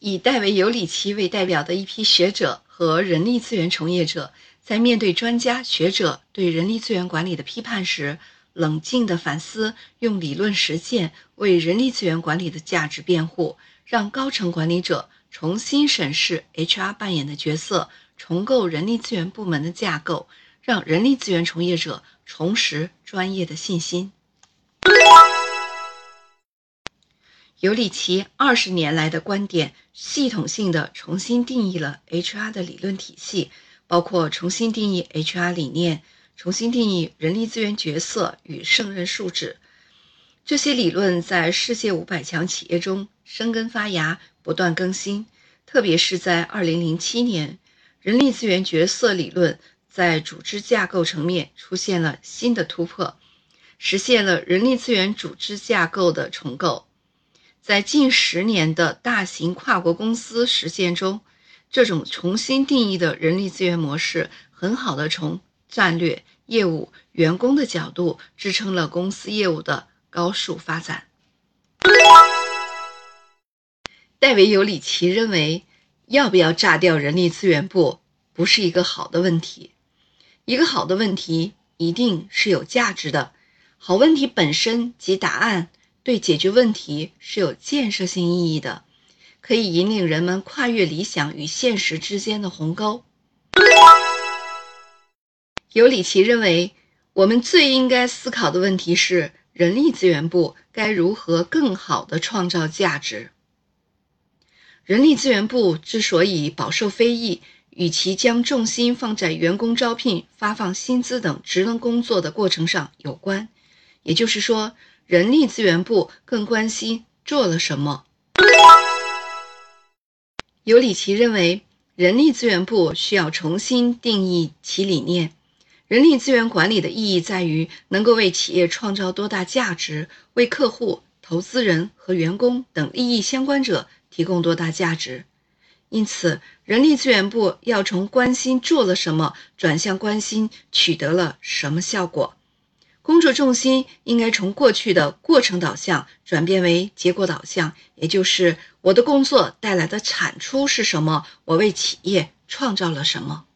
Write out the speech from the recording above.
以戴维·尤里奇为代表的一批学者和人力资源从业者，在面对专家学者对人力资源管理的批判时，冷静地反思，用理论实践为人力资源管理的价值辩护，让高层管理者重新审视 HR 扮演的角色，重构人力资源部门的架构，让人力资源从业者重拾专业的信心。尤里奇二十年来的观点，系统性的重新定义了 HR 的理论体系，包括重新定义 HR 理念，重新定义人力资源角色与胜任素质。这些理论在世界五百强企业中生根发芽，不断更新。特别是在二零零七年，人力资源角色理论在组织架构层面出现了新的突破，实现了人力资源组织架构的重构。在近十年的大型跨国公司实践中，这种重新定义的人力资源模式，很好的从战略、业务、员工的角度支撑了公司业务的高速发展。戴维·尤里奇认为，要不要炸掉人力资源部，不是一个好的问题。一个好的问题一定是有价值的，好问题本身及答案。对解决问题是有建设性意义的，可以引领人们跨越理想与现实之间的鸿沟。尤里奇认为，我们最应该思考的问题是：人力资源部该如何更好地创造价值？人力资源部之所以饱受非议，与其将重心放在员工招聘、发放薪资等职能工作的过程上有关。也就是说。人力资源部更关心做了什么。尤里奇认为，人力资源部需要重新定义其理念。人力资源管理的意义在于能够为企业创造多大价值，为客户、投资人和员工等利益相关者提供多大价值。因此，人力资源部要从关心做了什么，转向关心取得了什么效果。工作重心应该从过去的过程导向转变为结果导向，也就是我的工作带来的产出是什么，我为企业创造了什么。